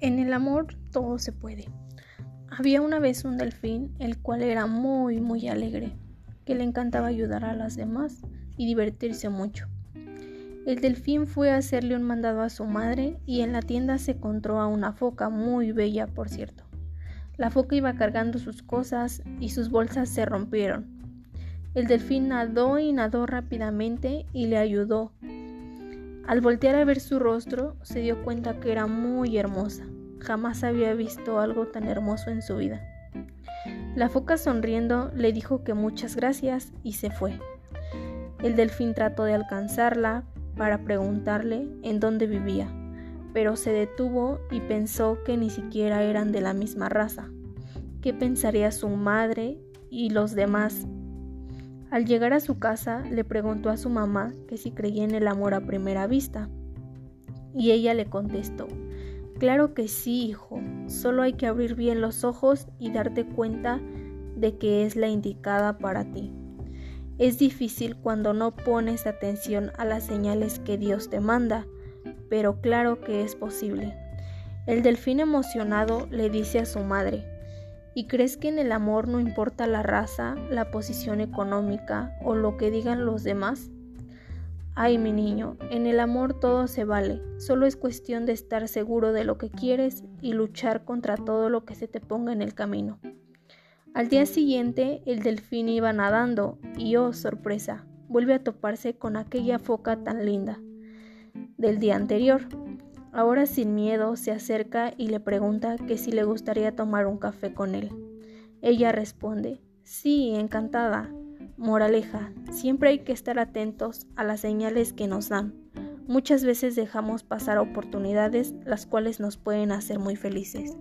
En el amor todo se puede. Había una vez un delfín, el cual era muy, muy alegre, que le encantaba ayudar a las demás y divertirse mucho. El delfín fue a hacerle un mandado a su madre y en la tienda se encontró a una foca muy bella, por cierto. La foca iba cargando sus cosas y sus bolsas se rompieron. El delfín nadó y nadó rápidamente y le ayudó, al voltear a ver su rostro, se dio cuenta que era muy hermosa. Jamás había visto algo tan hermoso en su vida. La foca sonriendo le dijo que muchas gracias y se fue. El delfín trató de alcanzarla para preguntarle en dónde vivía, pero se detuvo y pensó que ni siquiera eran de la misma raza. ¿Qué pensaría su madre y los demás al llegar a su casa le preguntó a su mamá que si creía en el amor a primera vista. Y ella le contestó, Claro que sí, hijo, solo hay que abrir bien los ojos y darte cuenta de que es la indicada para ti. Es difícil cuando no pones atención a las señales que Dios te manda, pero claro que es posible. El delfín emocionado le dice a su madre, ¿Y crees que en el amor no importa la raza, la posición económica o lo que digan los demás? Ay, mi niño, en el amor todo se vale, solo es cuestión de estar seguro de lo que quieres y luchar contra todo lo que se te ponga en el camino. Al día siguiente, el delfín iba nadando y, oh sorpresa, vuelve a toparse con aquella foca tan linda del día anterior. Ahora sin miedo se acerca y le pregunta que si le gustaría tomar un café con él. Ella responde, sí, encantada. Moraleja, siempre hay que estar atentos a las señales que nos dan. Muchas veces dejamos pasar oportunidades las cuales nos pueden hacer muy felices.